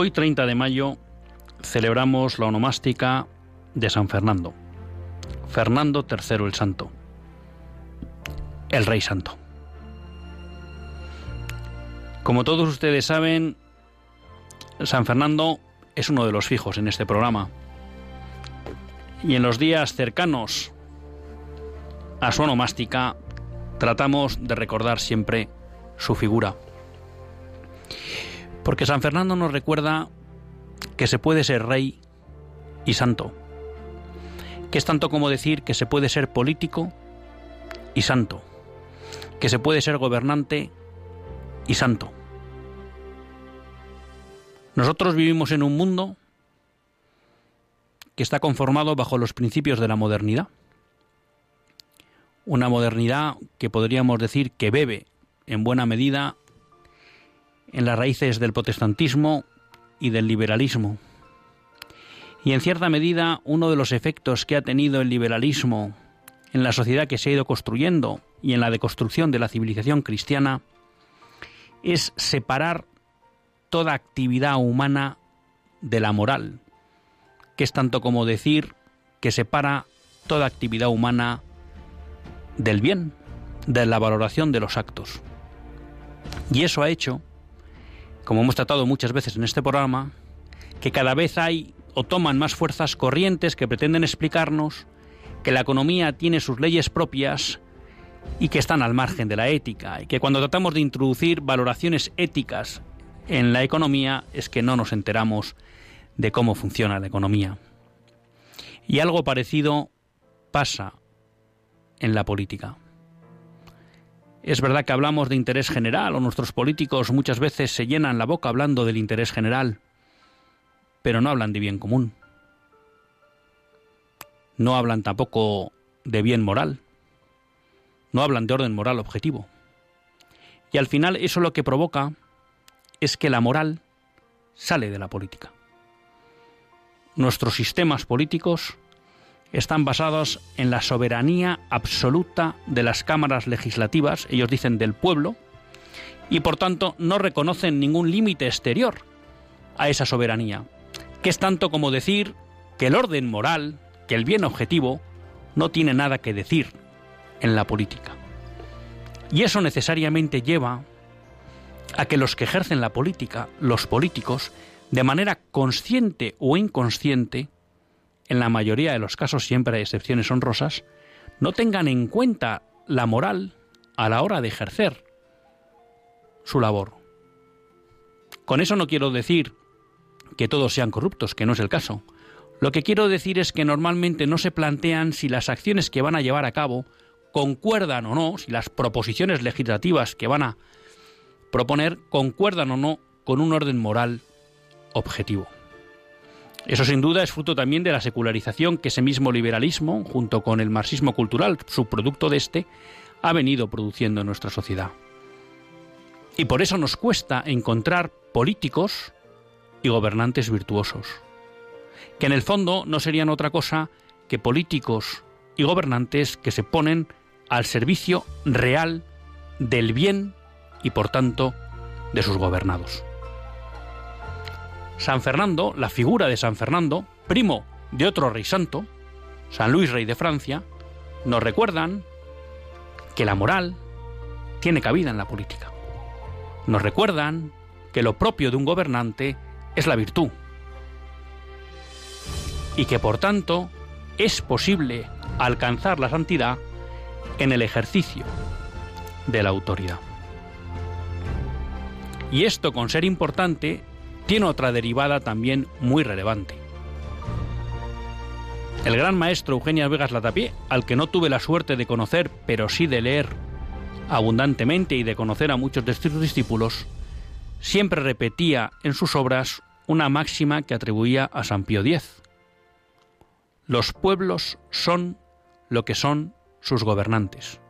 Hoy 30 de mayo celebramos la onomástica de San Fernando. Fernando III el Santo. El Rey Santo. Como todos ustedes saben, San Fernando es uno de los fijos en este programa. Y en los días cercanos a su onomástica tratamos de recordar siempre su figura. Porque San Fernando nos recuerda que se puede ser rey y santo. Que es tanto como decir que se puede ser político y santo. Que se puede ser gobernante y santo. Nosotros vivimos en un mundo que está conformado bajo los principios de la modernidad. Una modernidad que podríamos decir que bebe en buena medida en las raíces del protestantismo y del liberalismo. Y en cierta medida uno de los efectos que ha tenido el liberalismo en la sociedad que se ha ido construyendo y en la deconstrucción de la civilización cristiana es separar toda actividad humana de la moral, que es tanto como decir que separa toda actividad humana del bien, de la valoración de los actos. Y eso ha hecho como hemos tratado muchas veces en este programa, que cada vez hay o toman más fuerzas corrientes que pretenden explicarnos que la economía tiene sus leyes propias y que están al margen de la ética, y que cuando tratamos de introducir valoraciones éticas en la economía es que no nos enteramos de cómo funciona la economía. Y algo parecido pasa en la política. Es verdad que hablamos de interés general o nuestros políticos muchas veces se llenan la boca hablando del interés general, pero no hablan de bien común. No hablan tampoco de bien moral. No hablan de orden moral objetivo. Y al final eso lo que provoca es que la moral sale de la política. Nuestros sistemas políticos están basados en la soberanía absoluta de las cámaras legislativas, ellos dicen del pueblo, y por tanto no reconocen ningún límite exterior a esa soberanía, que es tanto como decir que el orden moral, que el bien objetivo, no tiene nada que decir en la política. Y eso necesariamente lleva a que los que ejercen la política, los políticos, de manera consciente o inconsciente, en la mayoría de los casos siempre hay excepciones honrosas, no tengan en cuenta la moral a la hora de ejercer su labor. Con eso no quiero decir que todos sean corruptos, que no es el caso. Lo que quiero decir es que normalmente no se plantean si las acciones que van a llevar a cabo concuerdan o no, si las proposiciones legislativas que van a proponer concuerdan o no con un orden moral objetivo. Eso sin duda es fruto también de la secularización que ese mismo liberalismo, junto con el marxismo cultural, subproducto de este, ha venido produciendo en nuestra sociedad. Y por eso nos cuesta encontrar políticos y gobernantes virtuosos, que en el fondo no serían otra cosa que políticos y gobernantes que se ponen al servicio real del bien y por tanto de sus gobernados. San Fernando, la figura de San Fernando, primo de otro rey santo, San Luis Rey de Francia, nos recuerdan que la moral tiene cabida en la política. Nos recuerdan que lo propio de un gobernante es la virtud y que por tanto es posible alcanzar la santidad en el ejercicio de la autoridad. Y esto, con ser importante, tiene otra derivada también muy relevante. El gran maestro Eugenia Vegas Latapié, al que no tuve la suerte de conocer, pero sí de leer abundantemente y de conocer a muchos de sus discípulos, siempre repetía en sus obras una máxima que atribuía a San Pío X. Los pueblos son lo que son sus gobernantes.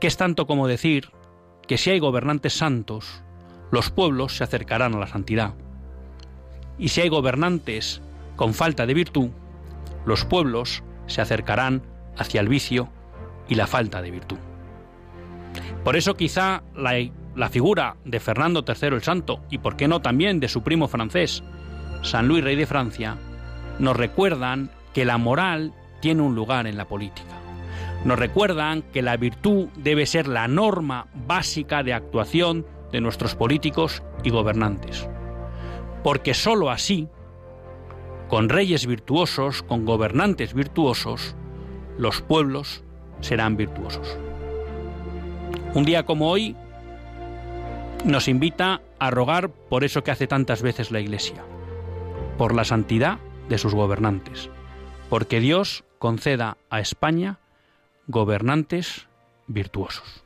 Que es tanto como decir que si hay gobernantes santos, los pueblos se acercarán a la santidad. Y si hay gobernantes con falta de virtud, los pueblos se acercarán hacia el vicio y la falta de virtud. Por eso quizá la, figura de Fernando III el Santo, y por qué no también de su primo francés, San Luis Rey de Francia, nos recuerdan que la moral tiene un lugar en la política. Nos recuerdan que la virtud debe ser la norma básica de actuación de nuestros políticos y gobernantes. Porque sólo así con reyes virtuosos, con gobernantes virtuosos, los pueblos serán virtuosos. Un día como hoy nos invita a rogar por eso que hace tantas veces la Iglesia, por la santidad de sus gobernantes, porque Dios conceda a España gobernantes virtuosos.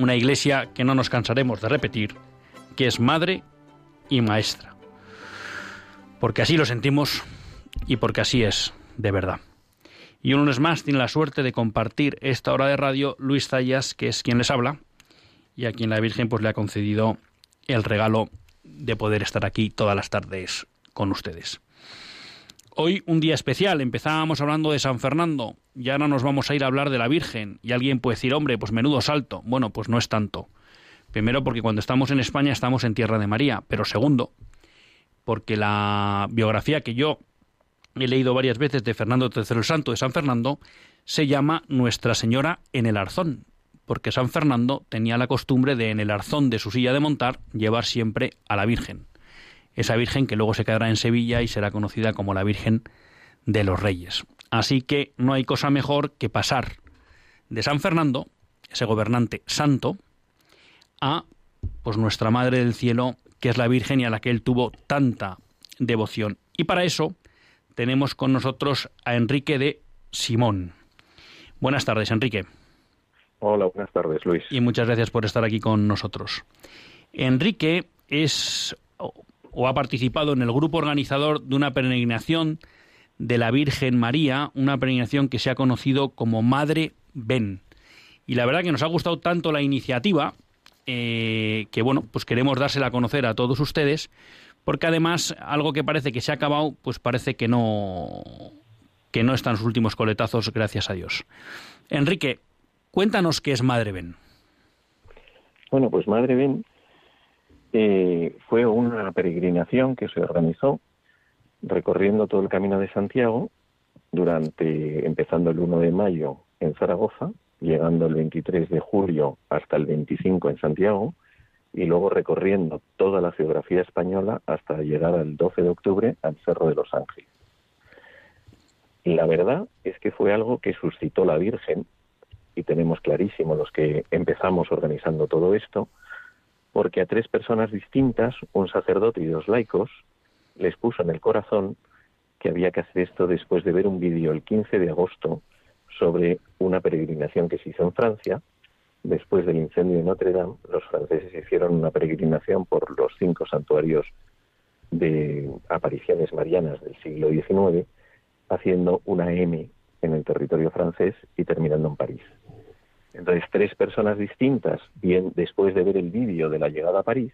una iglesia que no nos cansaremos de repetir, que es madre y maestra. Porque así lo sentimos y porque así es de verdad. Y un lunes más tiene la suerte de compartir esta hora de radio Luis Zayas, que es quien les habla, y a quien la Virgen pues le ha concedido el regalo de poder estar aquí todas las tardes con ustedes. Hoy un día especial, empezábamos hablando de San Fernando y ahora nos vamos a ir a hablar de la Virgen. Y alguien puede decir, hombre, pues menudo salto. Bueno, pues no es tanto. Primero porque cuando estamos en España estamos en tierra de María, pero segundo, porque la biografía que yo he leído varias veces de Fernando III el Santo de San Fernando se llama Nuestra Señora en el Arzón, porque San Fernando tenía la costumbre de en el arzón de su silla de montar llevar siempre a la Virgen esa Virgen que luego se quedará en Sevilla y será conocida como la Virgen de los Reyes. Así que no hay cosa mejor que pasar de San Fernando, ese gobernante santo, a pues nuestra Madre del Cielo, que es la Virgen y a la que él tuvo tanta devoción. Y para eso tenemos con nosotros a Enrique de Simón. Buenas tardes, Enrique. Hola, buenas tardes, Luis. Y muchas gracias por estar aquí con nosotros. Enrique es o ha participado en el grupo organizador de una peregrinación de la Virgen María, una peregrinación que se ha conocido como Madre Ben. Y la verdad que nos ha gustado tanto la iniciativa eh, que bueno, pues queremos dársela a conocer a todos ustedes, porque además algo que parece que se ha acabado, pues parece que no que no están sus últimos coletazos, gracias a Dios. Enrique, Cuéntanos qué es Madre Ben. Bueno, pues Madre Ben eh, fue una peregrinación que se organizó recorriendo todo el camino de Santiago durante, empezando el 1 de mayo en Zaragoza, llegando el 23 de julio hasta el 25 en Santiago, y luego recorriendo toda la geografía española hasta llegar al 12 de octubre al Cerro de los Ángeles. La verdad es que fue algo que suscitó la Virgen, y tenemos clarísimo los que empezamos organizando todo esto, porque a tres personas distintas, un sacerdote y dos laicos, les puso en el corazón que había que hacer esto después de ver un vídeo el 15 de agosto sobre una peregrinación que se hizo en Francia. Después del incendio de Notre Dame, los franceses hicieron una peregrinación por los cinco santuarios de apariciones marianas del siglo XIX, haciendo una M en el territorio francés y terminando en París. Entonces, tres personas distintas, bien después de ver el vídeo de la llegada a París,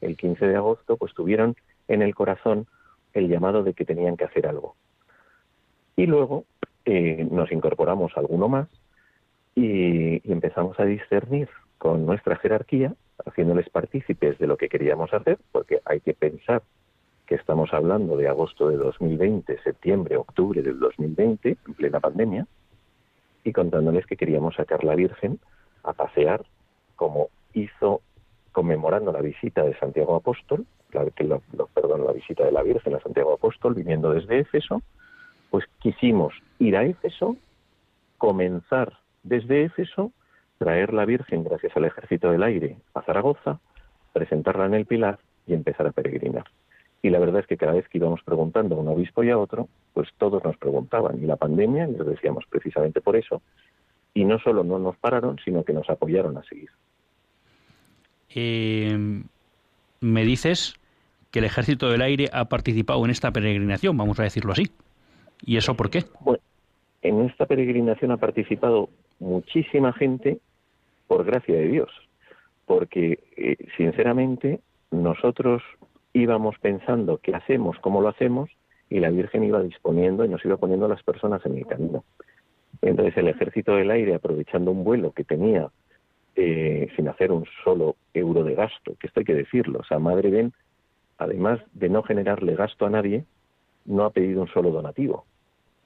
el 15 de agosto, pues tuvieron en el corazón el llamado de que tenían que hacer algo. Y luego eh, nos incorporamos alguno más y, y empezamos a discernir con nuestra jerarquía, haciéndoles partícipes de lo que queríamos hacer, porque hay que pensar que estamos hablando de agosto de 2020, septiembre, octubre del 2020, en plena pandemia, y contándoles que queríamos sacar la Virgen a pasear, como hizo conmemorando la visita de Santiago Apóstol, la, que perdón, la visita de la Virgen a Santiago Apóstol, viniendo desde Éfeso, pues quisimos ir a Éfeso, comenzar desde Éfeso, traer la Virgen gracias al Ejército del Aire a Zaragoza, presentarla en el Pilar y empezar a peregrinar. Y la verdad es que cada vez que íbamos preguntando a un obispo y a otro, pues todos nos preguntaban. Y la pandemia, les decíamos precisamente por eso, y no solo no nos pararon, sino que nos apoyaron a seguir. Eh, me dices que el Ejército del Aire ha participado en esta peregrinación, vamos a decirlo así. ¿Y eso por qué? Bueno, en esta peregrinación ha participado muchísima gente por gracia de Dios, porque eh, sinceramente nosotros íbamos pensando qué hacemos, cómo lo hacemos, y la Virgen iba disponiendo y nos iba poniendo las personas en el camino. Entonces el ejército del aire, aprovechando un vuelo que tenía eh, sin hacer un solo euro de gasto, que esto hay que decirlo, o sea, Madre Ben, además de no generarle gasto a nadie, no ha pedido un solo donativo.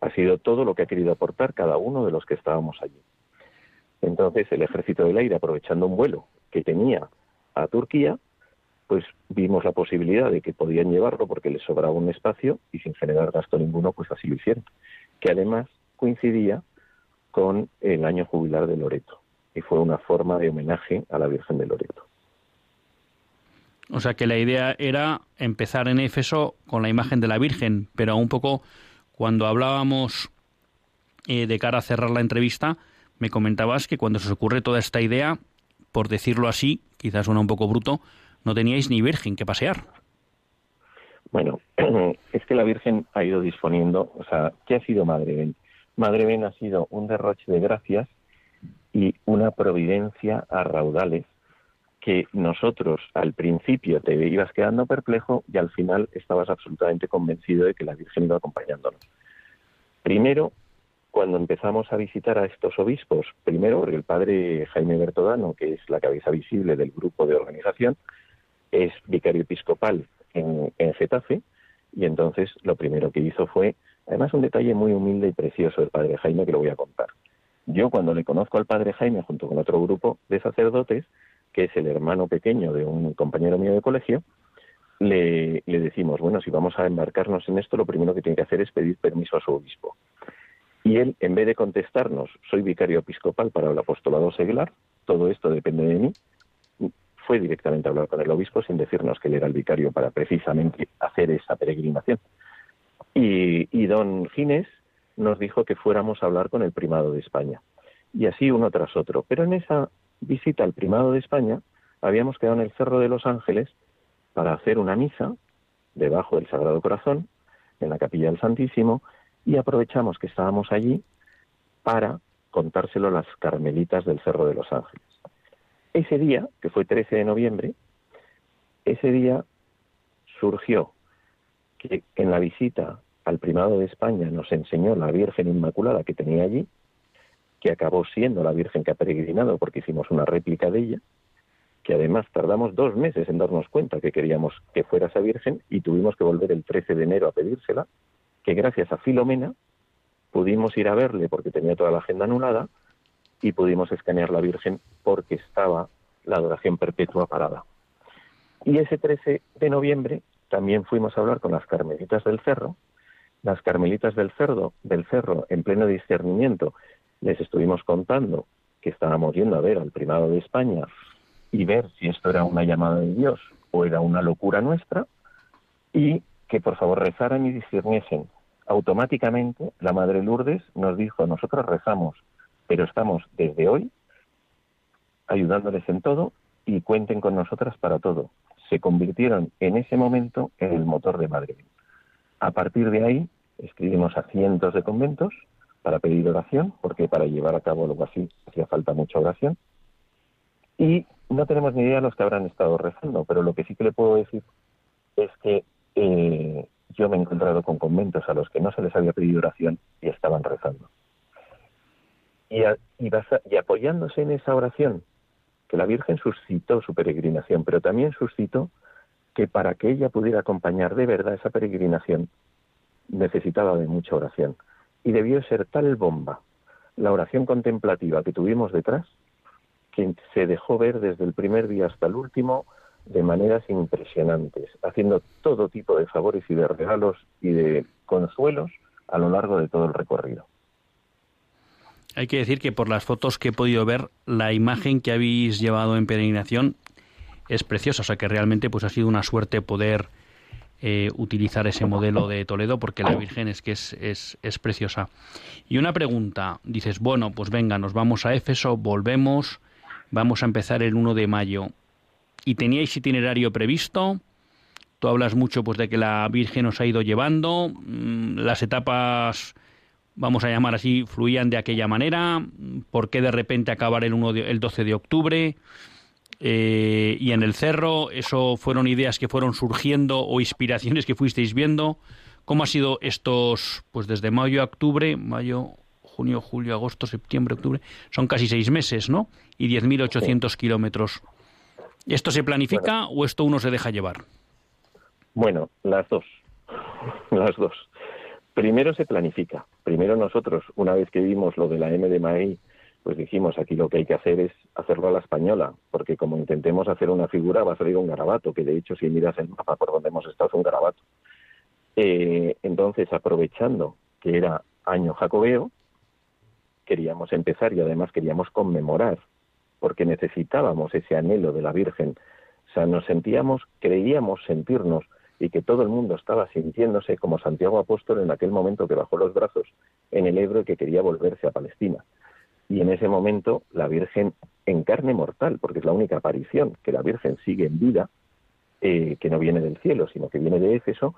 Ha sido todo lo que ha querido aportar cada uno de los que estábamos allí. Entonces el ejército del aire, aprovechando un vuelo que tenía a Turquía, pues vimos la posibilidad de que podían llevarlo porque les sobraba un espacio y sin generar gasto ninguno, pues así lo hicieron. Que además coincidía con el año jubilar de Loreto y fue una forma de homenaje a la Virgen de Loreto. O sea que la idea era empezar en Éfeso con la imagen de la Virgen, pero un poco cuando hablábamos eh, de cara a cerrar la entrevista, me comentabas que cuando se os ocurre toda esta idea, por decirlo así, quizás suena un poco bruto, no teníais ni virgen que pasear. Bueno, es que la Virgen ha ido disponiendo, o sea, ¿qué ha sido Madre Ben? Madre Ben ha sido un derroche de gracias y una providencia a raudales que nosotros al principio te ibas quedando perplejo y al final estabas absolutamente convencido de que la Virgen iba acompañándonos. Primero, cuando empezamos a visitar a estos obispos, primero el padre Jaime Bertodano, que es la cabeza visible del grupo de organización, es vicario episcopal en, Getafe y entonces lo primero que hizo fue, además un detalle muy humilde y precioso del padre Jaime que lo voy a contar. Yo cuando le conozco al padre Jaime junto con otro grupo de sacerdotes, que es el hermano pequeño de un compañero mío de colegio, le, le, decimos, bueno, si vamos a embarcarnos en esto, lo primero que tiene que hacer es pedir permiso a su obispo. Y él, en vez de contestarnos, soy vicario episcopal para el apostolado seglar, todo esto depende de mí, fue directamente a hablar con el obispo sin decirnos que él era el vicario para precisamente hacer esa peregrinación. Y, don Ginés nos dijo que fuéramos a hablar con el primado de España. Y así uno tras otro. Pero en esa visita al primado de España habíamos quedado en el Cerro de los Ángeles para hacer una misa debajo del Sagrado Corazón, en la capilla del Santísimo, y aprovechamos que estábamos allí para contárselo a las carmelitas del Cerro de los Ángeles. Ese día, que fue 13 de noviembre, ese día surgió que en la visita al primado de España nos enseñó la Virgen Inmaculada que tenía allí, que acabó siendo la Virgen que ha peregrinado porque hicimos una réplica de ella, que además tardamos dos meses en darnos cuenta que queríamos que fuera esa Virgen y tuvimos que volver el 13 de enero a pedírsela, que gracias a Filomena pudimos ir a verle porque tenía toda la agenda anulada y pudimos escanear la Virgen porque estaba la adoración perpetua parada. Y ese 13 de noviembre también fuimos a hablar con las Carmelitas del Cerro. Las Carmelitas del Cerro, del Cerro, en pleno discernimiento, les estuvimos contando que estábamos yendo a ver al primado de España y ver si esto era una llamada de Dios o era una locura nuestra, y que por favor rezaran y discerniesen. Automáticamente la Madre Lourdes nos dijo, nosotros rezamos, pero estamos desde hoy ayudándoles en todo y cuenten con nosotras para todo. Se convirtieron en ese momento en el motor de Madre. A partir de ahí escribimos a cientos de conventos para pedir oración, porque para llevar a cabo algo así hacía falta mucha oración. Y no tenemos ni idea de los que habrán estado rezando, pero lo que sí que le puedo decir es que eh, yo me he encontrado con conventos a los que no se les había pedido oración y estaban rezando. Y, apoyándose en esa oración que la Virgen suscitó su peregrinación, pero también suscitó que para que ella pudiera acompañar de verdad esa peregrinación necesitaba de mucha oración. Y debió ser tal bomba la oración contemplativa que tuvimos detrás que se dejó ver desde el primer día hasta el último de maneras impresionantes, haciendo todo tipo de favores y de regalos y de consuelos a lo largo de todo el recorrido. Hay que decir que por las fotos que he podido ver, la imagen que habéis llevado en peregrinación es preciosa, o sea que realmente pues ha sido una suerte poder eh, utilizar ese modelo de Toledo porque la Virgen es que es, es, es, preciosa. Y una pregunta, dices, bueno, pues venga, nos vamos a Éfeso, volvemos, vamos a empezar el 1 de mayo. ¿Y teníais itinerario previsto? Tú hablas mucho pues de que la Virgen os ha ido llevando, mm, las etapas vamos a llamar así, fluían de aquella manera, por qué de repente acabar el, 1 el 12 de octubre, eh, y en el cerro, eso fueron ideas que fueron surgiendo o inspiraciones que fuisteis viendo. ¿Cómo ha sido estos, pues desde mayo a octubre, mayo, junio, julio, agosto, septiembre, octubre, son casi seis meses, ¿no? Y 10.800 kilómetros. ¿Esto se planifica o esto uno se deja llevar? Bueno, las dos. Las dos. Primero se planifica. Primero nosotros, una vez que vimos lo de la M de Maí, pues dijimos, aquí lo que hay que hacer es hacerlo a la española, porque como intentemos hacer una figura va a salir un garabato, que de hecho si miras el mapa por donde hemos estado es un garabato. Eh, entonces, aprovechando que era año jacobeo, queríamos empezar y además queríamos conmemorar, porque necesitábamos ese anhelo de la Virgen. O sea, nos sentíamos, creíamos sentirnos y que todo el mundo estaba sintiéndose como Santiago Apóstol en aquel momento que bajó los brazos en el Ebro y que quería volverse a Palestina. Y en ese momento la Virgen en carne mortal, porque es la única aparición que la Virgen sigue en vida, eh, que no viene del cielo, sino que viene de Éfeso,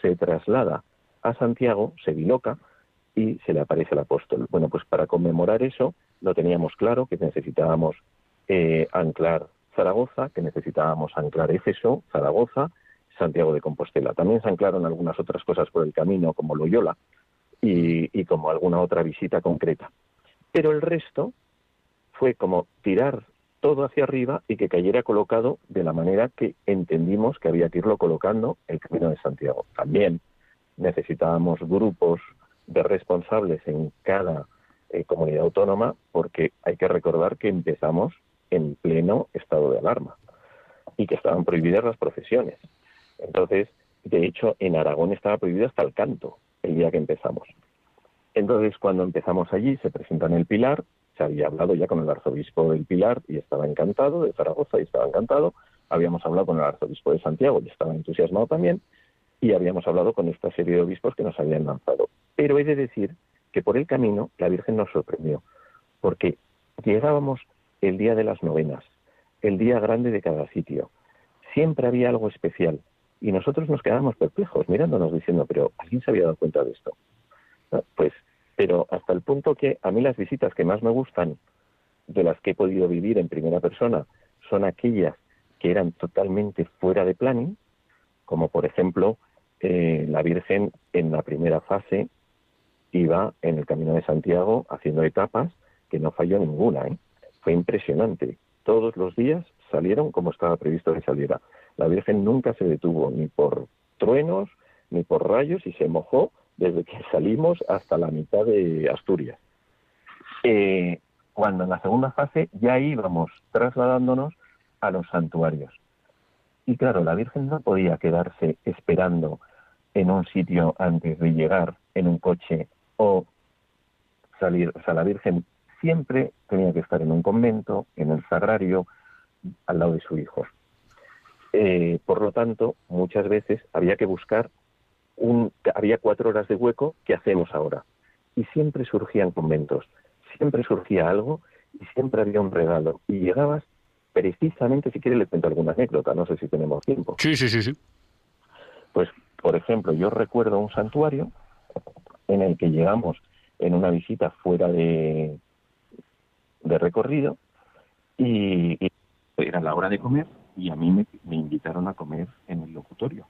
se traslada a Santiago, se biloca y se le aparece el apóstol. Bueno, pues para conmemorar eso lo teníamos claro, que necesitábamos eh, anclar Zaragoza, que necesitábamos anclar Éfeso, Zaragoza, Santiago de Compostela. También se anclaron algunas otras cosas por el camino, como Loyola y, como alguna otra visita concreta. Pero el resto fue como tirar todo hacia arriba y que cayera colocado de la manera que entendimos que había que irlo colocando el Camino de Santiago. También necesitábamos grupos de responsables en cada eh, comunidad autónoma porque hay que recordar que empezamos en pleno estado de alarma y que estaban prohibidas las profesiones. Entonces, de hecho, en Aragón estaba prohibido hasta el canto el día que empezamos. Entonces, cuando empezamos allí, se presenta en el Pilar, se había hablado ya con el arzobispo del Pilar y estaba encantado, de Zaragoza y estaba encantado, habíamos hablado con el arzobispo de Santiago y estaba entusiasmado también, y habíamos hablado con esta serie de obispos que nos habían lanzado. Pero he de decir que por el camino la Virgen nos sorprendió, porque llegábamos el día de las novenas, el día grande de cada sitio. Siempre había algo especial, y nosotros nos quedábamos perplejos mirándonos diciendo, pero ¿alguien se había dado cuenta de esto? Pues, pero hasta el punto que a mí las visitas que más me gustan, de las que he podido vivir en primera persona, son aquellas que eran totalmente fuera de planning, como por ejemplo eh, la Virgen en la primera fase iba en el Camino de Santiago haciendo etapas que no falló ninguna, ¿eh? fue impresionante. Todos los días salieron como estaba previsto que saliera. La Virgen nunca se detuvo ni por truenos ni por rayos y se mojó desde que salimos hasta la mitad de Asturias. Eh, cuando en la segunda fase ya íbamos trasladándonos a los santuarios. Y claro, la Virgen no podía quedarse esperando en un sitio antes de llegar en un coche o salir. O sea, la Virgen siempre tenía que estar en un convento, en el sagrario, al lado de su hijo. Eh, por lo tanto, muchas veces había que buscar un, había cuatro horas de hueco, ¿qué hacemos ahora? Y siempre surgían conventos, siempre surgía algo y siempre había un regalo. Y llegabas precisamente, si quiere le cuento alguna anécdota, no sé si tenemos tiempo. Sí, sí, sí, sí. Pues, por ejemplo, yo recuerdo un santuario en el que llegamos en una visita fuera de, de recorrido y, era la hora de comer y a mí me, invitaron a comer en el locutorio.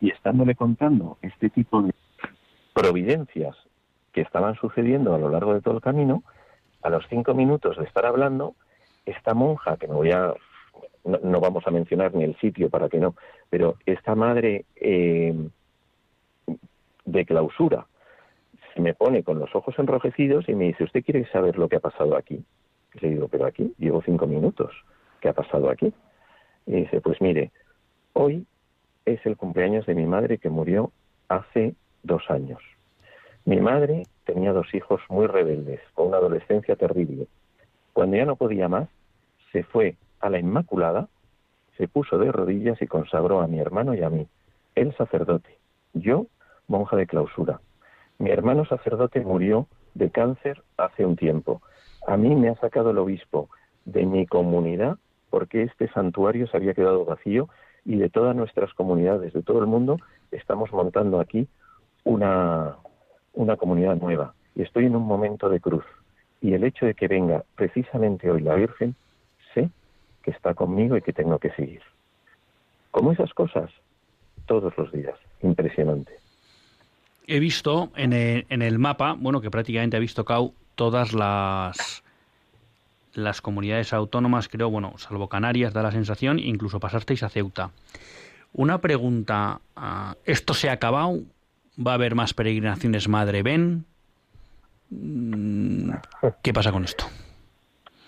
Y estándole contando este tipo de providencias que estaban sucediendo a lo largo de todo el camino, a los cinco minutos de estar hablando, esta monja, que no voy a, no, vamos a mencionar ni el sitio para que no, pero esta madre eh, de clausura se me pone con los ojos enrojecidos y me dice, ¿usted quiere saber lo que ha pasado aquí? Y le digo, pero aquí llevo cinco minutos, ¿qué ha pasado aquí? Y dice, pues mire, hoy es el cumpleaños de mi madre que murió hace dos años. Mi madre tenía dos hijos muy rebeldes, con una adolescencia terrible. Cuando ya no podía más, se fue a la Inmaculada, se puso de rodillas y consagró a mi hermano y a mí, el sacerdote, yo, monja de clausura. Mi hermano sacerdote murió de cáncer hace un tiempo. A mí me ha sacado el obispo de mi comunidad porque este santuario se había quedado vacío y de todas nuestras comunidades de todo el mundo estamos montando aquí una, una comunidad nueva. Y estoy en un momento de cruz. Y el hecho de que venga precisamente hoy la Virgen, sé que está conmigo y que tengo que seguir. Como esas cosas, todos los días. Impresionante. He visto en el, en el mapa, bueno, que prácticamente ha visto Cau todas las las comunidades autónomas, creo, bueno, salvo Canarias, da la sensación, incluso pasasteis a Ceuta. Una pregunta, ah, ¿esto se ha acabado? ¿Va a haber más peregrinaciones Madre Ben? Mm, ¿Qué pasa con esto?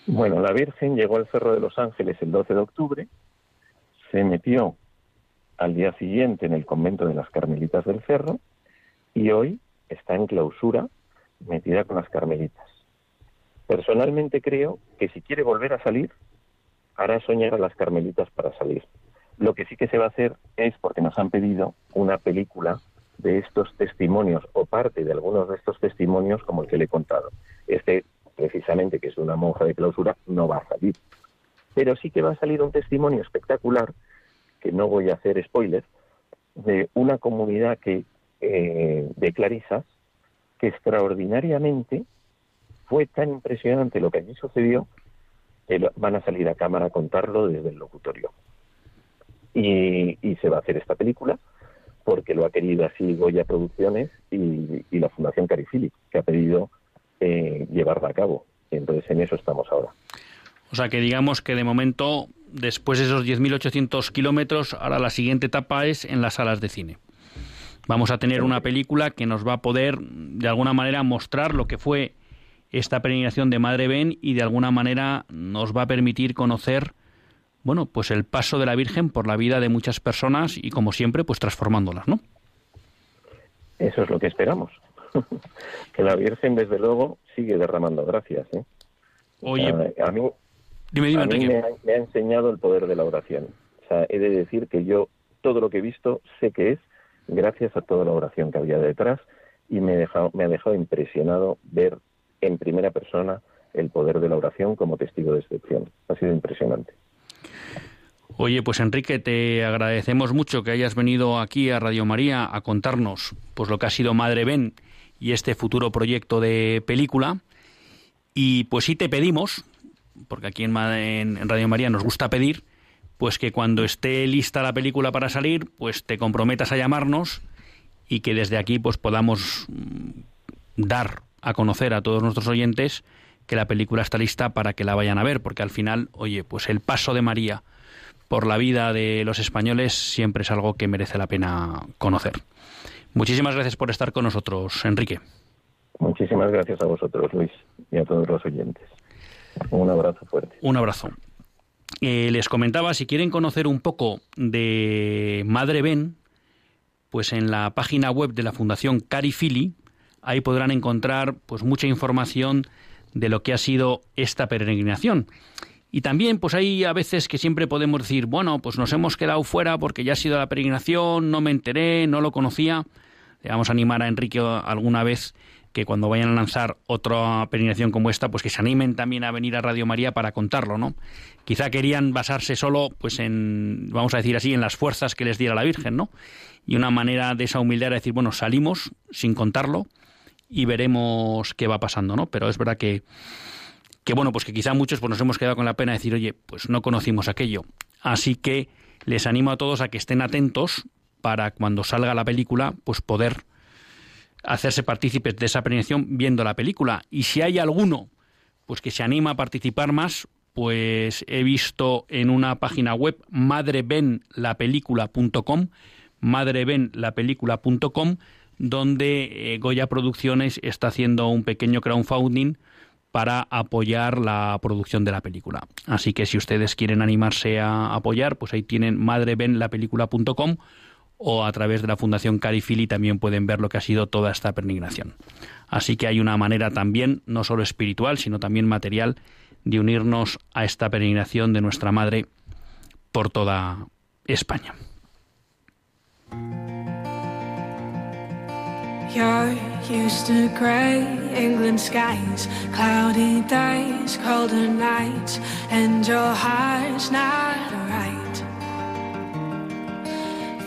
Bueno, la Virgen llegó al Cerro de los Ángeles el 12 de octubre, se metió al día siguiente en el convento de las Carmelitas del Cerro y hoy está en clausura metida con las Carmelitas. Personalmente creo que si quiere volver a salir, hará soñar a las Carmelitas para salir. Lo que sí que se va a hacer es, porque nos han pedido una película de estos testimonios o parte de algunos de estos testimonios como el que le he contado. Este, precisamente, que es una monja de clausura, no va a salir. Pero sí que va a salir un testimonio espectacular, que no voy a hacer spoiler, de una comunidad que, eh, de clarisas que extraordinariamente fue tan impresionante lo que allí sucedió que van a salir a cámara a contarlo desde el locutorio. Y, se va a hacer esta película porque lo ha querido así Goya Producciones y, la Fundación Carifili, que ha pedido eh, llevarla a cabo. Y entonces en eso estamos ahora. O sea que digamos que de momento, después de esos 10.800 kilómetros, ahora la siguiente etapa es en las salas de cine. Vamos a tener una película que nos va a poder, de alguna manera, mostrar lo que fue esta peregrinación de Madre Ben y de alguna manera nos va a permitir conocer bueno, pues el paso de la Virgen por la vida de muchas personas y como siempre, pues transformándolas, ¿no? Eso es lo que esperamos. que la Virgen, desde luego, sigue derramando gracias. ¿eh? Oye, a mí, dime, dime, me, ha, enseñado el poder de la oración. O sea, he de decir que yo todo lo que he visto sé que es gracias a toda la oración que había detrás y me, dejado, me ha dejado impresionado ver en primera persona el poder de la oración como testigo de excepción. Ha sido impresionante. Oye, pues Enrique, te agradecemos mucho que hayas venido aquí a Radio María a contarnos pues lo que ha sido Madre Ben y este futuro proyecto de película. Y pues sí te pedimos, porque aquí en, en Radio María nos gusta pedir, pues que cuando esté lista la película para salir, pues te comprometas a llamarnos y que desde aquí pues podamos mm, dar a conocer a todos nuestros oyentes que la película está lista para que la vayan a ver, porque al final, oye, pues el paso de María por la vida de los españoles siempre es algo que merece la pena conocer. Muchísimas gracias por estar con nosotros, Enrique. Muchísimas gracias a vosotros, Luis, y a todos los oyentes. Un abrazo fuerte. Un abrazo. Eh, les comentaba, si quieren conocer un poco de Madre Ben, pues en la página web de la Fundación Carifili, ahí podrán encontrar pues mucha información de lo que ha sido esta peregrinación. Y también, pues hay a veces que siempre podemos decir, bueno, pues nos hemos quedado fuera porque ya ha sido la peregrinación, no me enteré, no lo conocía. Le vamos a animar a Enrique alguna vez que cuando vayan a lanzar otra peregrinación como esta, pues que se animen también a venir a Radio María para contarlo, ¿no? Quizá querían basarse solo, pues en, vamos a decir así, en las fuerzas que les diera la Virgen, ¿no? Y una manera de esa humildad era decir, bueno, salimos sin contarlo y veremos qué va pasando, ¿no? Pero es verdad que, que bueno, pues que quizá muchos pues nos hemos quedado con la pena de decir, oye, pues no conocimos aquello. Así que les animo a todos a que estén atentos para cuando salga la película, pues poder hacerse partícipes de esa premiación viendo la película. Y si hay alguno pues que se anima a participar más, pues he visto en una página web madrebenlapelícula.com, madrebenlapelícula.com, donde eh, Goya Producciones está haciendo un pequeño crowdfunding para apoyar la producción de la película. Así que si ustedes quieren animarse a apoyar, pues ahí tienen madrebenlapelícula.com o a través de la Fundación Carifili también pueden ver lo que ha sido toda esta peregrinación. Así que hay una manera también, no solo espiritual, sino también material, de unirnos a esta peregrinación de nuestra Madre por toda España.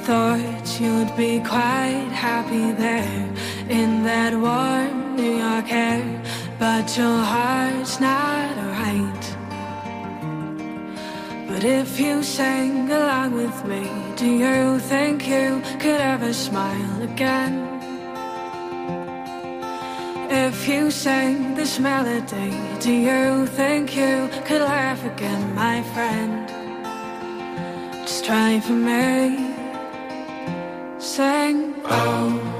Thought you'd be quite happy there in that warm New York air, but your heart's not right. But if you sang along with me, do you think you could ever smile again? If you sang this melody, do you think you could laugh again, my friend? Just try for me sang. Oh, oh.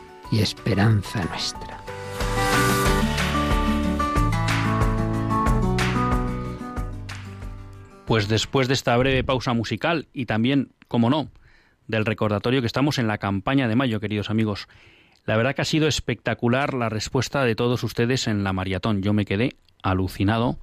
y esperanza nuestra. Pues después de esta breve pausa musical y también, como no, del recordatorio que estamos en la campaña de mayo, queridos amigos. La verdad que ha sido espectacular la respuesta de todos ustedes en la maratón. Yo me quedé alucinado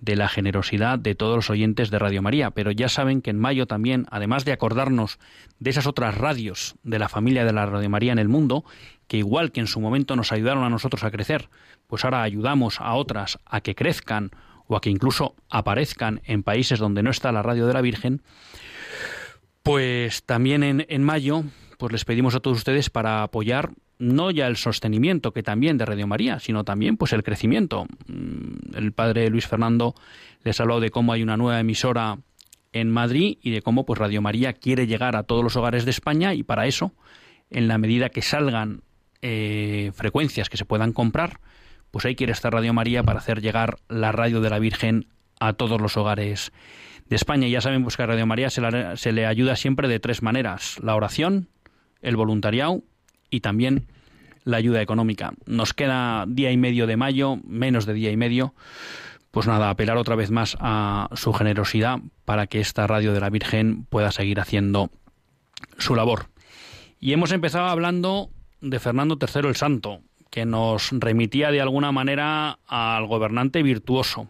de la generosidad de todos los oyentes de Radio María, pero ya saben que en mayo también, además de acordarnos de esas otras radios de la familia de la Radio María en el mundo, que igual que en su momento nos ayudaron a nosotros a crecer, pues ahora ayudamos a otras a que crezcan o a que incluso aparezcan en países donde no está la radio de la Virgen, pues también en, en mayo pues les pedimos a todos ustedes para apoyar no ya el sostenimiento que también de Radio María, sino también pues el crecimiento. Mm, el padre Luis Fernando les habló de cómo hay una nueva emisora en Madrid y de cómo pues Radio María quiere llegar a todos los hogares de España y para eso, en la medida que salgan eh, frecuencias que se puedan comprar, pues ahí quiere estar Radio María para hacer llegar la radio de la Virgen a todos los hogares de España. Ya saben pues que a Radio María se le ayuda siempre de tres maneras: la oración, el voluntariado y también la ayuda económica. Nos queda día y medio de mayo, menos de día y medio. Pues nada, apelar otra vez más a su generosidad para que esta radio de la Virgen pueda seguir haciendo su labor. Y hemos empezado hablando de Fernando III el Santo, que nos remitía de alguna manera al gobernante virtuoso.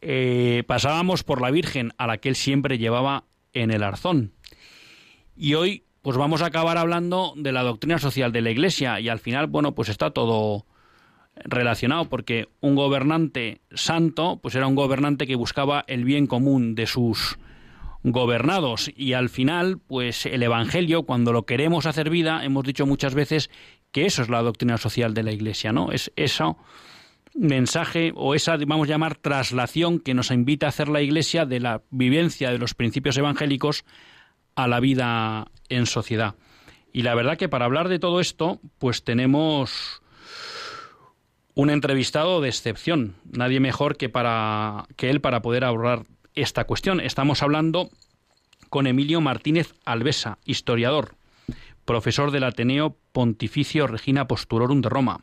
Eh, pasábamos por la Virgen, a la que él siempre llevaba en el arzón. Y hoy pues vamos a acabar hablando de la doctrina social de la Iglesia y al final, bueno, pues está todo relacionado porque un gobernante santo, pues era un gobernante que buscaba el bien común de sus gobernados y al final, pues el Evangelio, cuando lo queremos hacer vida, hemos dicho muchas veces que eso es la doctrina social de la Iglesia, ¿no? Es eso mensaje o esa, vamos a llamar, traslación que nos invita a hacer la Iglesia de la vivencia de los principios evangélicos a la vida en sociedad. Y la verdad que para hablar de todo esto, pues tenemos un entrevistado de excepción, nadie mejor que para que él para poder abordar esta cuestión. Estamos hablando con Emilio Martínez Alvesa, historiador, profesor del Ateneo Pontificio Regina Postulorum de Roma,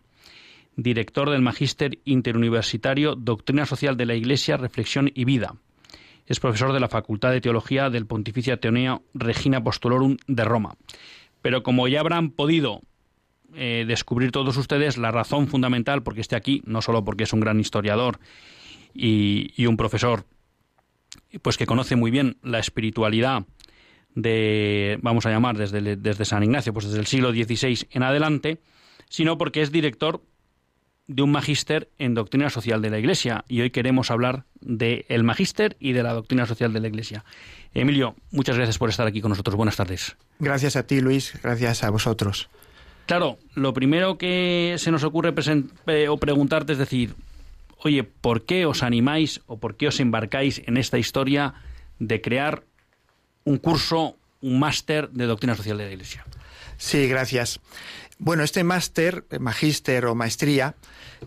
director del Magíster Interuniversitario Doctrina Social de la Iglesia, Reflexión y Vida, es profesor de la Facultad de Teología del Pontificio Ateneo Regina Apostolorum de Roma. Pero como ya habrán podido eh, descubrir todos ustedes, la razón fundamental porque esté aquí, no solo porque es un gran historiador y, un profesor, pues que conoce muy bien la espiritualidad de, vamos a llamar, desde, desde San Ignacio, pues desde el siglo XVI en adelante, sino porque es director de un magíster en doctrina social de la Iglesia y hoy queremos hablar del el magíster y de la doctrina social de la Iglesia. Emilio, muchas gracias por estar aquí con nosotros. Buenas tardes. Gracias a ti, Luis. Gracias a vosotros. Claro, lo primero que se nos ocurre eh, o preguntarte es decir, oye, ¿por qué os animáis o por qué os embarcáis en esta historia de crear un curso, un máster de doctrina social de la Iglesia? Sí, gracias. Bueno, este máster, magíster o maestría,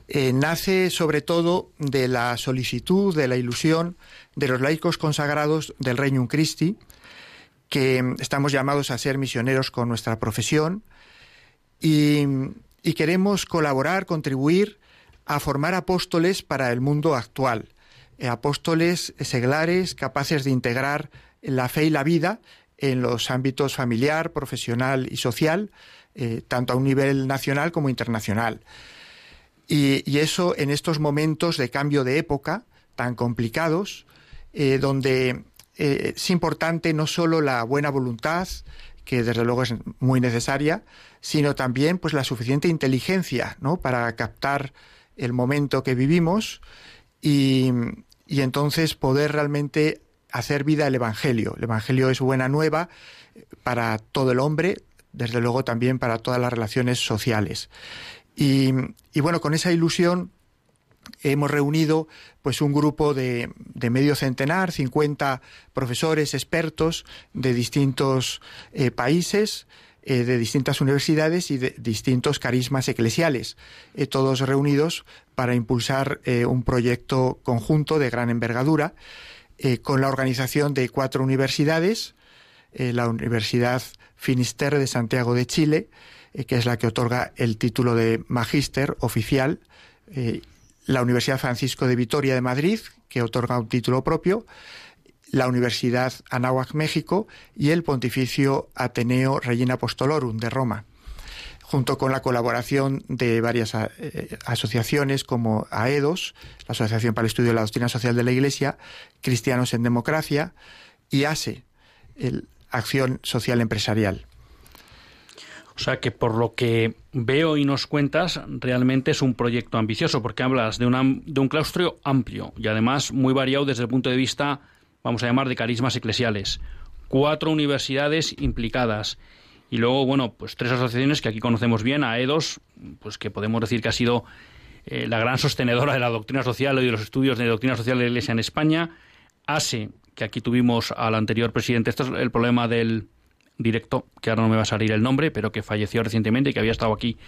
eh, nace sobre todo de la solicitud, de la ilusión de los laicos consagrados del Reino Christi, que estamos llamados a ser misioneros con nuestra profesión y, queremos colaborar, contribuir a formar apóstoles para el mundo actual, eh, apóstoles seglares capaces de integrar la fe y la vida en los ámbitos familiar, profesional y social, eh, tanto a un nivel nacional como internacional. Y, eso en estos momentos de cambio de época tan complicados, eh, donde es importante no solo la buena voluntad, que desde luego es muy necesaria, sino también pues la suficiente inteligencia ¿no? para captar el momento que vivimos y, y entonces poder realmente hacer vida el Evangelio. El Evangelio es buena nueva para todo el hombre, desde luego también para todas las relaciones sociales. Y, bueno, con esa ilusión hemos reunido pues un grupo de, medio centenar, 50 profesores expertos de distintos eh, países, eh, de distintas universidades y de distintos carismas eclesiales, eh, todos reunidos para impulsar un proyecto conjunto de gran envergadura con la organización de cuatro universidades, la Universidad Finisterre de Santiago de Chile, eh, que es la que otorga el título de magíster oficial, eh, la Universidad Francisco de Vitoria de Madrid, que otorga un título propio, la Universidad Anáhuac México y el Pontificio Ateneo Regina Apostolorum de Roma, junto con la colaboración de varias eh, asociaciones como AEDOS, la Asociación para el Estudio de la Doctrina Social de la Iglesia, Cristianos en Democracia y ASE, el Acción Social Empresarial. O sea que por lo que veo y nos cuentas, realmente es un proyecto ambicioso, porque hablas de, de un claustro amplio y además muy variado desde el punto de vista, vamos a llamar, de carismas eclesiales. Cuatro universidades implicadas. Y luego, bueno, pues tres asociaciones que aquí conocemos bien, AEDOS, pues que podemos decir que ha sido eh, la gran sostenedora de la doctrina social y de los estudios de doctrina social de la Iglesia en España. ASE, que aquí tuvimos al anterior presidente. Esto es el problema del, directo, que ahora no me va a salir el nombre, pero que falleció recientemente y que había estado aquí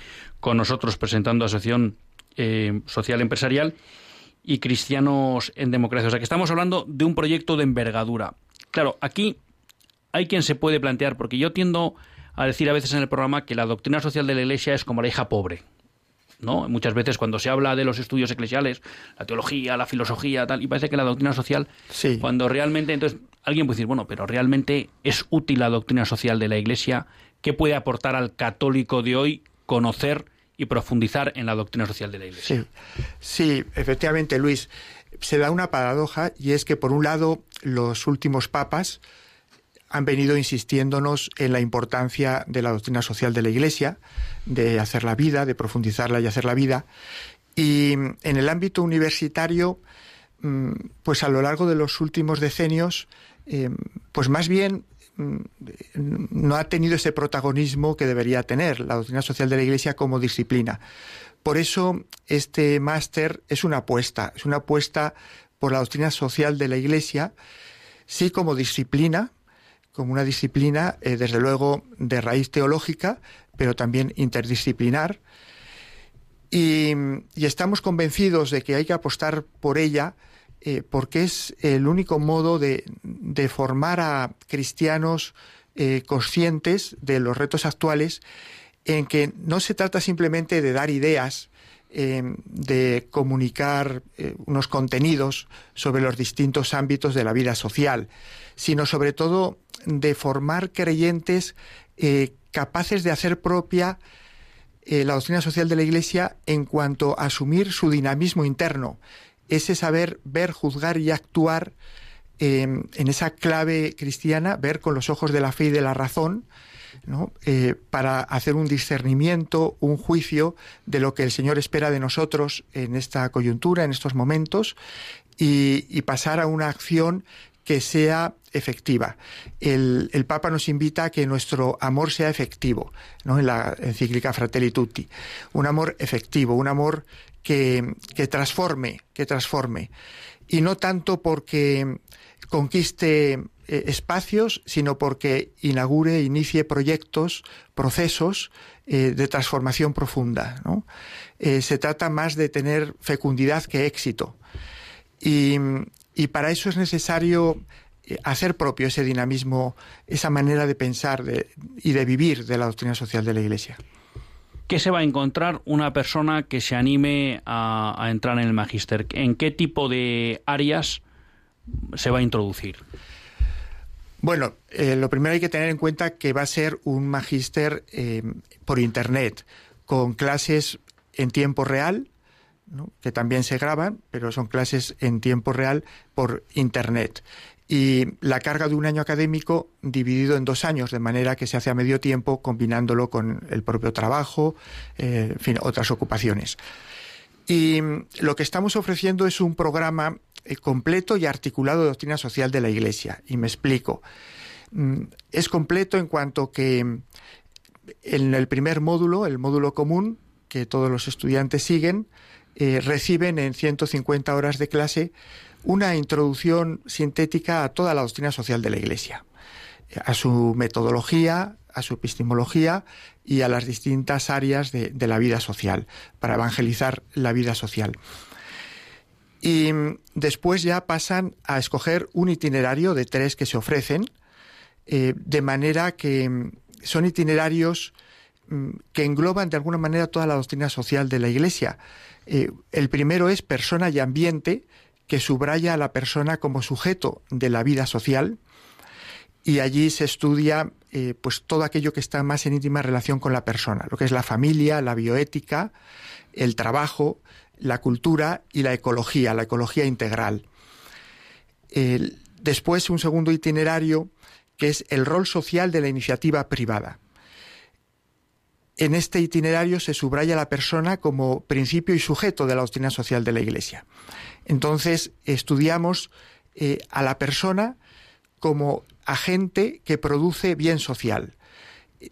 con nosotros presentando Asociación eh, Social Empresarial y Cristianos en Democracia. O sea que estamos hablando de un proyecto de envergadura. Claro, aquí hay quien se puede plantear, porque yo tiendo a decir a veces en el programa que la doctrina social de la Iglesia es como la hija pobre. ¿no? Muchas veces cuando se habla de los estudios eclesiales, la teología, la filosofía, tal, y parece que la doctrina social, sí. cuando realmente, entonces, alguien puede decir, bueno, pero realmente es útil la doctrina social de la Iglesia, ¿qué puede aportar al católico de hoy conocer y profundizar en la doctrina social de la Iglesia? Sí, sí efectivamente, Luis, se da una paradoja y es que por un lado los últimos papas han venido insistiéndonos en la importancia de la doctrina social de la Iglesia, de hacer la vida, de profundizarla y hacer la vida. Y en el ámbito universitario, mm, pues a lo largo de los últimos decenios, eh, pues más bien no ha tenido ese protagonismo que debería tener la doctrina social de la Iglesia como disciplina. Por eso este máster es una apuesta, es una apuesta por la doctrina social de la Iglesia, sí como disciplina, como una disciplina, eh, desde luego, de raíz teológica, pero también interdisciplinar. Y, estamos convencidos de que hay que apostar por ella eh, porque es el único modo de, formar a cristianos eh, conscientes de los retos actuales en que no se trata simplemente de dar ideas, de comunicar unos contenidos sobre los distintos ámbitos de la vida social, sino sobre todo de formar creyentes eh, capaces de hacer propia eh, la doctrina social de la Iglesia en cuanto a asumir su dinamismo interno, ese saber ver, juzgar y actuar em, en esa clave cristiana, ver con los ojos de la fe y de la razón, eh, para hacer un discernimiento, un juicio de lo que el Señor espera de nosotros en esta coyuntura, en estos momentos, y pasar a una acción que sea efectiva. El, Papa nos invita a que nuestro amor sea efectivo, ¿no? en la encíclica Fratelli Tutti. Un amor efectivo, un amor que, que transforme, que transforme. Y no tanto porque conquiste eh, espacios, sino porque inaugure, inicie proyectos, procesos eh, de transformación profunda. Eh, se trata más de tener fecundidad que éxito. Y, y para eso es necesario eh, hacer propio ese dinamismo, esa manera de pensar y de vivir de la doctrina social de la Iglesia. ¿Qué se va a encontrar una persona que se anime a, entrar en el magister? ¿En qué tipo de áreas se va a introducir? Bueno, eh, lo primero hay que tener en cuenta que va a ser un magíster eh, por Internet, con clases en tiempo real, que también se graban, pero son clases en tiempo real por Internet. Y la carga de un año académico dividido en dos años, de manera que se hace a medio tiempo combinándolo con el propio trabajo, eh, en fin, otras ocupaciones. Y lo que estamos ofreciendo es un programa eh, completo y articulado de doctrina social de la Iglesia. Y me explico. Mm, es completo en cuanto que en el primer módulo, el módulo común, que todos los estudiantes siguen, eh, reciben en 150 horas de clase una introducción sintética a toda la doctrina social de la Iglesia, a su metodología, a su epistemología y a las distintas áreas de, la vida social, para evangelizar la vida social. Y después ya pasan a escoger un itinerario de tres que se ofrecen, eh, de manera que son itinerarios que engloban de alguna manera toda la doctrina social de la Iglesia. Eh, el primero es persona y ambiente, que subraya a la persona como sujeto de la vida social, y allí se estudia eh, pues todo aquello que está más en íntima relación con la persona, lo que es la familia, la bioética, el trabajo, la cultura y la ecología, la ecología integral. después un segundo itinerario que es el rol social de la iniciativa privada. En este itinerario se subraya la persona como principio y sujeto de la doctrina social de la Iglesia. Entonces estudiamos eh, a la persona como agente que produce bien social.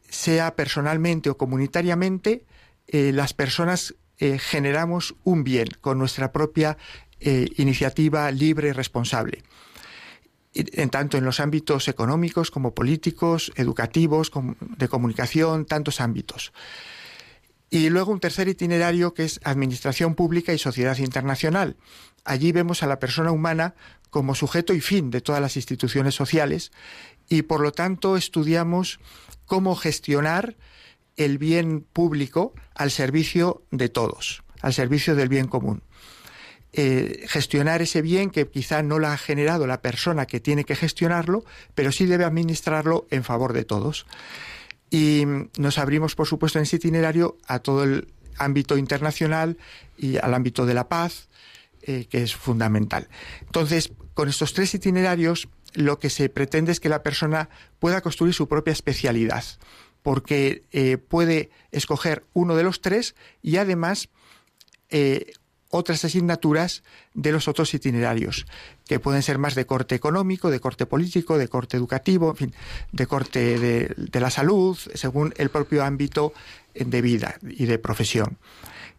Sea personalmente o comunitariamente, eh, las personas eh, generamos un bien con nuestra propia iniciativa libre y responsable en tanto en los ámbitos económicos como políticos, educativos, de comunicación, tantos ámbitos. Y luego un tercer itinerario que es Administración Pública y Sociedad Internacional. Allí vemos a la persona humana como sujeto y fin de todas las instituciones sociales y por lo tanto estudiamos cómo gestionar el bien público al servicio de todos, al servicio del bien común. Eh, gestionar ese bien que quizá no lo ha generado la persona que tiene que gestionarlo, pero sí debe administrarlo en favor de todos. Y nos abrimos, por supuesto, en ese itinerario a todo el ámbito internacional y al ámbito de la paz, eh, que es fundamental. Entonces, con estos tres itinerarios, lo que se pretende es que la persona pueda construir su propia especialidad, porque eh, puede escoger uno de los tres y además otras asignaturas de los otros itinerarios, que pueden ser más de corte económico, de corte político, de corte educativo, en fin, de corte de, la salud, según el propio ámbito de vida y de profesión.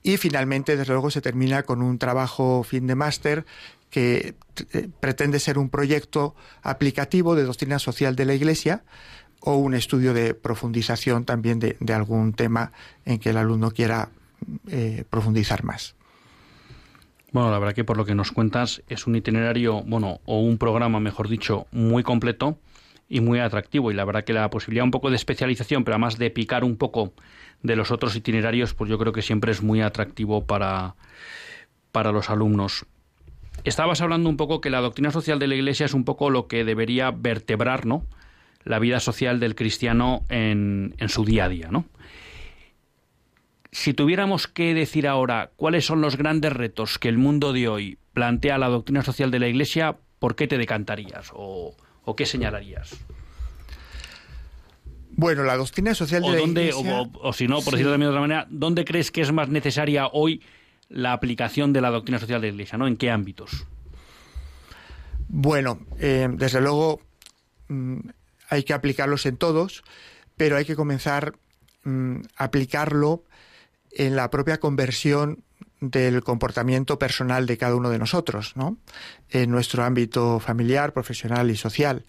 Y finalmente, desde luego, se termina con un trabajo fin de máster que eh, pretende ser un proyecto aplicativo de doctrina social de la Iglesia o un estudio de profundización también de, algún tema en que el alumno quiera eh, profundizar más. Bueno, la verdad que por lo que nos cuentas es un itinerario, bueno, o un programa, mejor dicho, muy completo y muy atractivo. Y la verdad que la posibilidad un poco de especialización, pero además de picar un poco de los otros itinerarios, pues yo creo que siempre es muy atractivo para, para los alumnos. Estabas hablando un poco que la doctrina social de la Iglesia es un poco lo que debería vertebrar, ¿no? La vida social del cristiano en, en su día a día, ¿no? Si tuviéramos que decir ahora cuáles son los grandes retos que el mundo de hoy plantea la doctrina social de la Iglesia, ¿por qué te decantarías o, qué señalarías? Bueno, la doctrina social de la Iglesia... O, si no, por decirlo de otra manera, ¿dónde crees que es más necesaria hoy la aplicación de la doctrina social de la Iglesia? ¿no? ¿En qué ámbitos? Bueno, eh, desde luego mm, hay que aplicarlos en todos, pero hay que comenzar mm, a aplicarlo en la propia conversión del comportamiento personal de cada uno de nosotros, ¿no? En nuestro ámbito familiar, profesional y social.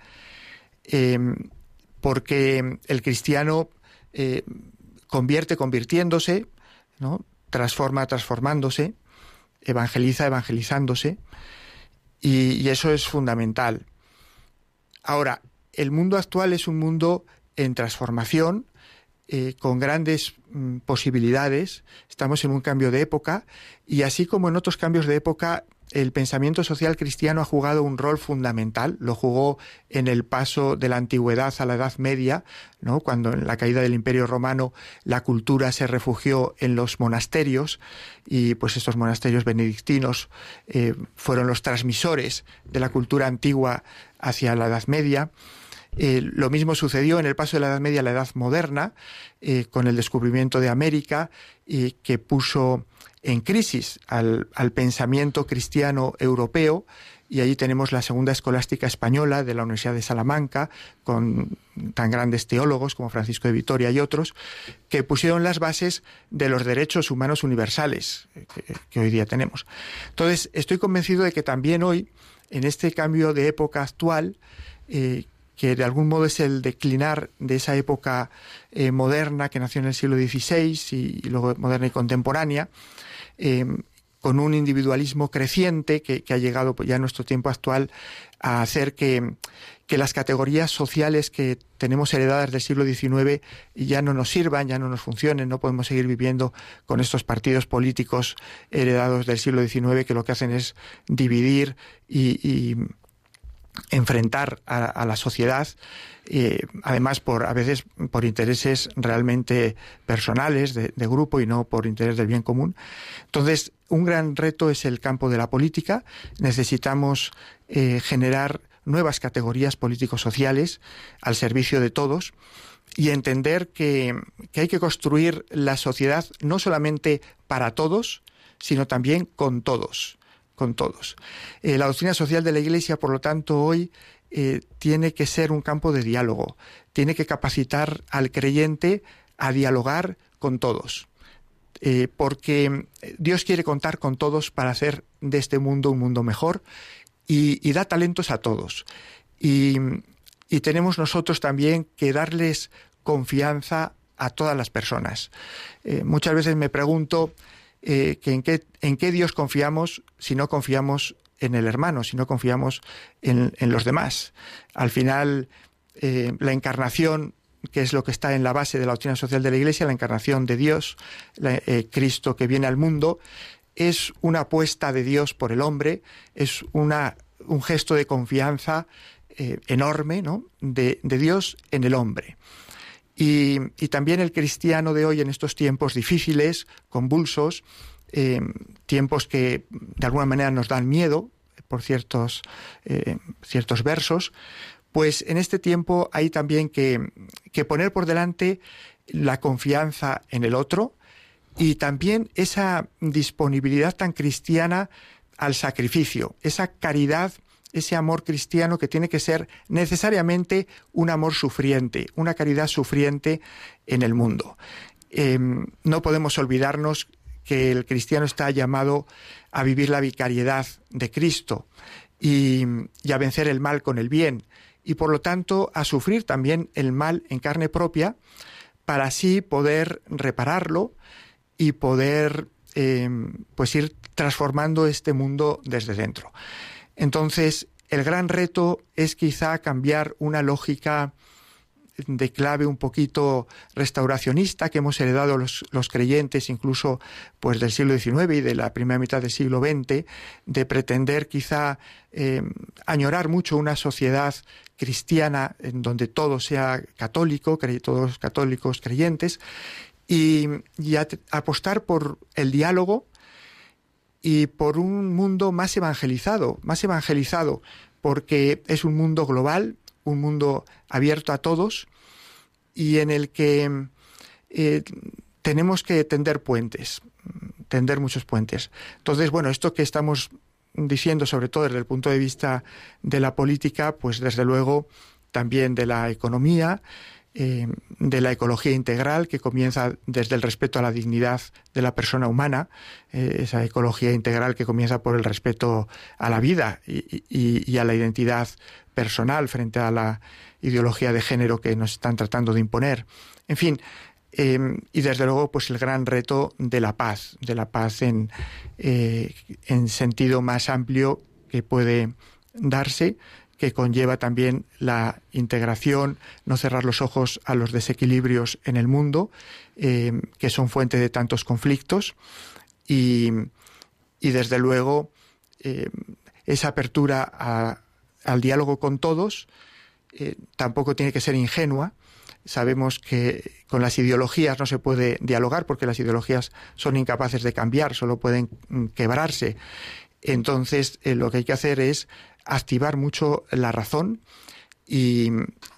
Em, porque el cristiano eh, convierte convirtiéndose, ¿no? transforma transformándose, evangeliza evangelizándose, y, y eso es fundamental. Ahora, el mundo actual es un mundo en transformación, eh, con grandes mm, posibilidades. Estamos en un cambio de época y así como en otros cambios de época el pensamiento social cristiano ha jugado un rol fundamental, lo jugó en el paso de la antigüedad a la Edad Media, ¿no? cuando en la caída del Imperio Romano la cultura se refugió en los monasterios y pues estos monasterios benedictinos eh, fueron los transmisores de la cultura antigua hacia la Edad Media. Eh, lo mismo sucedió en el paso de la Edad Media a la Edad Moderna, eh, con el descubrimiento de América, y que puso en crisis al, pensamiento cristiano europeo, y allí tenemos la segunda escolástica española de la Universidad de Salamanca, con tan grandes teólogos como Francisco de Vitoria y otros, que pusieron las bases de los derechos humanos universales eh, que, hoy día tenemos. Entonces, estoy convencido de que también hoy, en este cambio de época actual, que de algún modo es el declinar de esa época eh, moderna que nació en el siglo XVI y, luego moderna y contemporánea, eh, con un individualismo creciente que, ha llegado pues, ya en nuestro tiempo actual a hacer que, que, las categorías sociales que tenemos heredadas del siglo XIX ya no nos sirvan, ya no nos funcionen, no podemos seguir viviendo con estos partidos políticos heredados del siglo XIX que lo que hacen es dividir y enfrentar a, la sociedad, eh, además por a veces por intereses realmente personales de, grupo y no por interés del bien común. Entonces, un gran reto es el campo de la política. Necesitamos eh, generar nuevas categorías político-sociales al servicio de todos y entender que, que hay que construir la sociedad no solamente para todos, sino también con todos con todos. Eh, la doctrina social de la Iglesia, por lo tanto, hoy eh, tiene que ser un campo de diálogo, tiene que capacitar al creyente a dialogar con todos. Eh, porque Dios quiere contar con todos para hacer de este mundo un mundo mejor y, da talentos a todos. Y, y tenemos nosotros también que darles confianza a todas las personas. muchas veces me pregunto eh, que en, qué, en qué Dios confiamos si no confiamos en el hermano, si no confiamos en, los demás. Al final, eh, la encarnación, que es lo que está en la base de la doctrina social de la Iglesia, la encarnación de Dios, eh, Cristo que viene al mundo, es una apuesta de Dios por el hombre, es una, un gesto de confianza enorme ¿no? de, de Dios en el hombre. Y, también el cristiano de hoy en estos tiempos difíciles, convulsos, eh, tiempos que de alguna manera nos dan miedo por ciertos, eh, ciertos versos, pues en este tiempo hay también que, que poner por delante la confianza en el otro y también esa disponibilidad tan cristiana al sacrificio, esa caridad ese amor cristiano que tiene que ser necesariamente un amor sufriente, una caridad sufriente en el mundo. Em, no podemos olvidarnos que el cristiano está llamado a vivir la vicariedad de Cristo y, a vencer el mal con el bien y por lo tanto a sufrir también el mal en carne propia para así poder repararlo y poder em, pues ir transformando este mundo desde dentro. Entonces, el gran reto es quizá cambiar una lógica de clave un poquito restauracionista que hemos heredado los, creyentes incluso pues del siglo XIX y de la primera mitad del siglo XX de pretender quizá eh, añorar mucho una sociedad cristiana en donde todo sea católico, todos católicos creyentes y apostar por el diálogo y por un mundo más evangelizado, más evangelizado, porque es un mundo global, un mundo abierto a todos y en el que eh, tenemos que tender puentes, tender muchos puentes. Entonces, bueno, esto que estamos diciendo, sobre todo desde el punto de vista de la política, pues desde luego también de la economía, eh, de la ecología integral que comienza desde el respeto a la dignidad de la persona humana, eh, esa ecología integral que comienza por el respeto a la vida y, a la identidad personal frente a la ideología de género que nos están tratando de imponer. En fin, eh, y desde luego, pues el gran reto de la paz, de la paz en, en sentido más amplio que puede darse que conlleva también la integración, no cerrar los ojos a los desequilibrios en el mundo, eh, que son fuente de tantos conflictos, y, desde luego eh, esa apertura al diálogo con todos eh, tampoco tiene que ser ingenua. Sabemos que con las ideologías no se puede dialogar porque las ideologías son incapaces de cambiar, solo pueden mm, quebrarse. Entonces, lo que hay que hacer es activar mucho la razón y,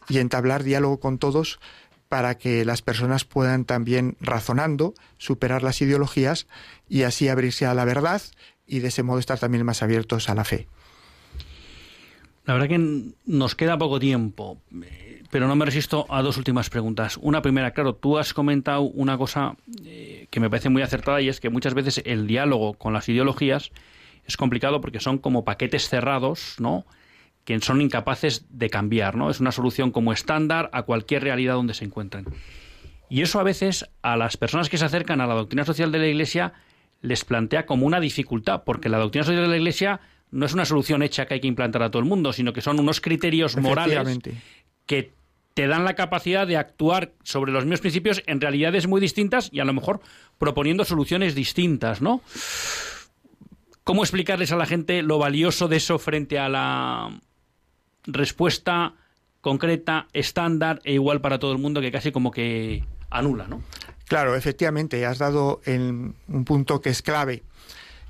entablar diálogo con todos para que las personas puedan también razonando superar las ideologías y así abrirse a la verdad y de ese modo estar también más abiertos a la fe. La verdad que nos queda poco tiempo, pero no me resisto a dos últimas preguntas. Una primera, claro, tú has comentado una cosa eh, que me parece muy acertada y es que muchas veces el diálogo con las ideologías es complicado porque son como paquetes cerrados, ¿no? que son incapaces de cambiar, ¿no? Es una solución como estándar a cualquier realidad donde se encuentren. Y eso a veces a las personas que se acercan a la doctrina social de la Iglesia les plantea como una dificultad, porque la doctrina social de la Iglesia no es una solución hecha que hay que implantar a todo el mundo, sino que son unos criterios morales que te dan la capacidad de actuar sobre los mismos principios en realidades muy distintas y a lo mejor proponiendo soluciones distintas, ¿no? ¿Cómo explicarles a la gente lo valioso de eso frente a la respuesta concreta, estándar e igual para todo el mundo que casi como que anula, ¿no? Claro, efectivamente, has dado en un punto que es clave.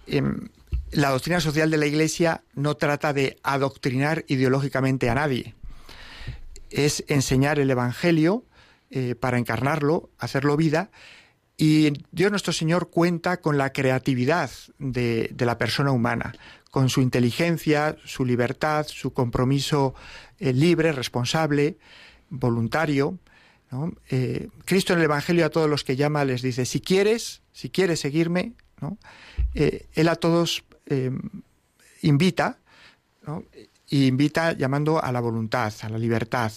Em, la doctrina social de la Iglesia no trata de adoctrinar ideológicamente a nadie. Es enseñar el Evangelio eh, para encarnarlo, hacerlo vida. Y Dios nuestro Señor cuenta con la creatividad de la persona humana con su inteligencia, su libertad, su compromiso eh, libre, responsable, voluntario. Eh, Cristo en el Evangelio a todos los que llama les dice, si quieres, si quieres seguirme, eh, Él a todos invita, y invita llamando a la voluntad, a la libertad.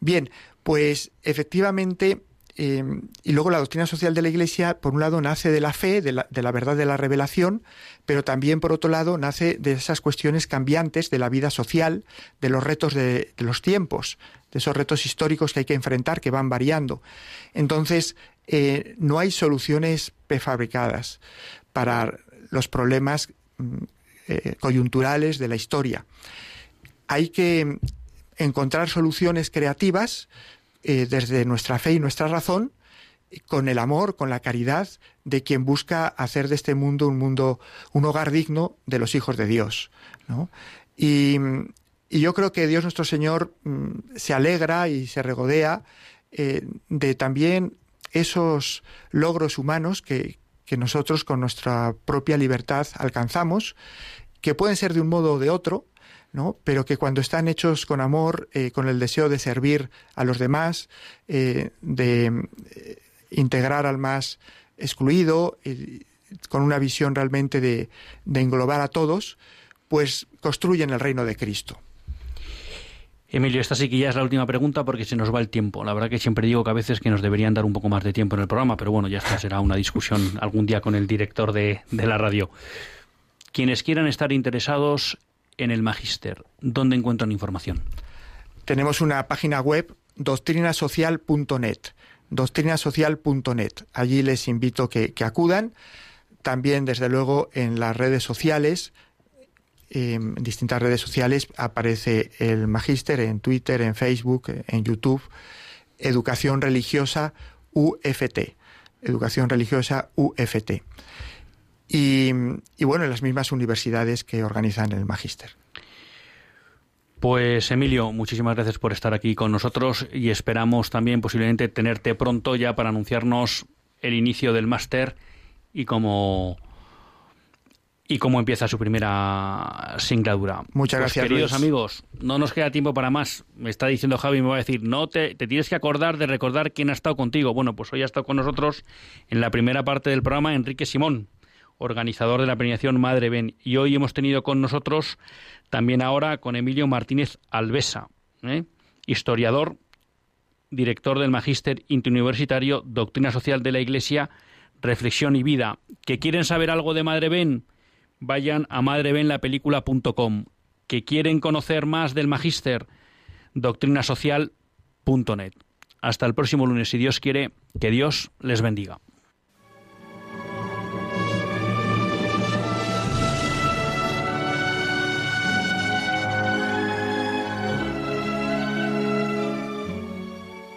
Bien, pues efectivamente Em, y luego la doctrina social de la Iglesia, por un lado, nace de la fe, de la, verdad de la revelación, pero también, por otro lado, nace de esas cuestiones cambiantes de la vida social, de los retos de, los tiempos, de esos retos históricos que hay que enfrentar, que van variando. Entonces, eh, no hay soluciones prefabricadas para los problemas mm, eh, coyunturales de la historia. Hay que encontrar soluciones creativas eh, desde nuestra fe y nuestra razón, con el amor, con la caridad de quien busca hacer de este mundo un mundo, un hogar digno de los hijos de Dios. Y, yo creo que Dios nuestro Señor mm, se alegra y se regodea eh, de también esos logros humanos que, que nosotros con nuestra propia libertad alcanzamos, que pueden ser de un modo o de otro, pero que cuando están hechos con amor, eh, con el deseo de servir a los demás, eh, de eh, integrar al más excluido, con una visión realmente de, de englobar a todos, pues construyen el reino de Cristo. Emilio, esta sí que ya es la última pregunta porque se nos va el tiempo. La verdad que siempre digo que a veces que nos deberían dar un poco más de tiempo en el programa, pero bueno, ya esta será una discusión algún día con el director de, de la radio. Quienes quieran estar interesados en el Magister? ¿Dónde encuentran información? Tenemos una página web doctrinasocial.net, doctrinasocial.net. Allí les invito que, que acudan. También, desde luego, en las redes sociales, en distintas redes sociales, aparece el Magister en Twitter, en Facebook, en YouTube. Educación Religiosa UFT. Educación Religiosa UFT y, bueno, en las mismas universidades que organizan el Magíster. Pues Emilio, muchísimas gracias por estar aquí con nosotros y esperamos también posiblemente tenerte pronto ya para anunciarnos el inicio del máster y cómo y cómo empieza su primera singladura. Muchas pues, gracias. Queridos amigos, no nos queda tiempo para más. Me está diciendo Javi, me va a decir, no te, te, tienes que acordar de recordar quién ha estado contigo. Bueno, pues hoy ha estado con nosotros en la primera parte del programa Enrique Simón organizador de la premiación Madre Ben. Y hoy hemos tenido con nosotros también ahora con Emilio Martínez Alvesa, ¿eh? historiador, director del Magíster Interuniversitario Doctrina Social de la Iglesia, Reflexión y Vida. ¿Que quieren saber algo de Madre Ben? Vayan a madrebenlapelícula.com. ¿Que quieren conocer más del Magíster? Doctrinasocial.net. Hasta el próximo lunes, si Dios quiere, que Dios les bendiga.